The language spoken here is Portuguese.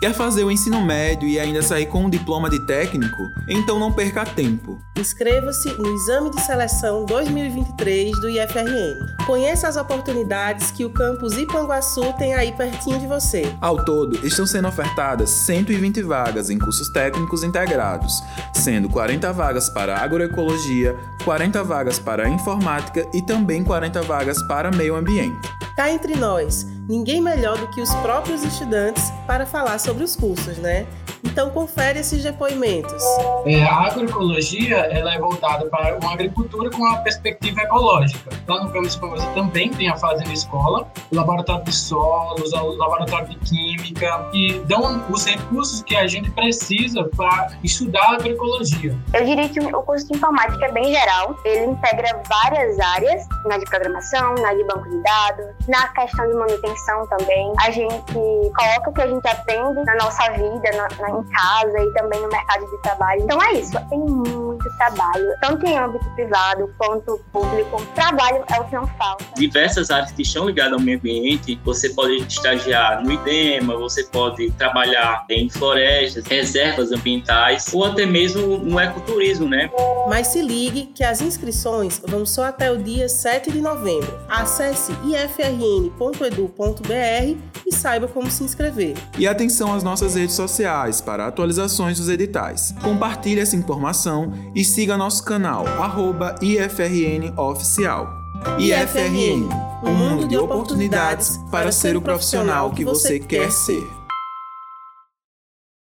Quer fazer o ensino médio e ainda sair com um diploma de técnico? Então não perca tempo. Inscreva-se no Exame de Seleção 2023 do IFRN. Conheça as oportunidades que o campus Ipanguaçu tem aí pertinho de você. Ao todo, estão sendo ofertadas 120 vagas em cursos técnicos integrados, sendo 40 vagas para agroecologia, 40 vagas para informática e também 40 vagas para meio ambiente. Cá entre nós, ninguém melhor do que os próprios estudantes para falar sobre os cursos, né? Então confere esses depoimentos. É, a agroecologia ela é voltada para uma agricultura com uma perspectiva ecológica. Lá no Campus Escola também tem a Fazenda Escola, o laboratório de solos, o laboratório de química, que dão os recursos que a gente precisa para estudar a agroecologia. Eu diria que o curso de informática é bem geral. Ele integra várias áreas, na de programação, na de banco de dados, na questão de manutenção também. A gente coloca o que a gente aprende na nossa vida, na, na em casa e também no mercado de trabalho. Então é isso, tem muito trabalho, tanto em âmbito privado quanto público. Trabalho é o que não falta. Diversas áreas que estão ligadas ao meio ambiente, você pode estagiar no IDEMA, você pode trabalhar em florestas, reservas ambientais ou até mesmo no ecoturismo, né? Mas se ligue que as inscrições vão só até o dia 7 de novembro. Acesse ifrn.edu.br e saiba como se inscrever. E atenção às nossas redes sociais para atualizações dos editais. Compartilhe essa informação e siga nosso canal @ifrnoficial. IFRN, um mundo de oportunidades para ser o profissional que você quer ser.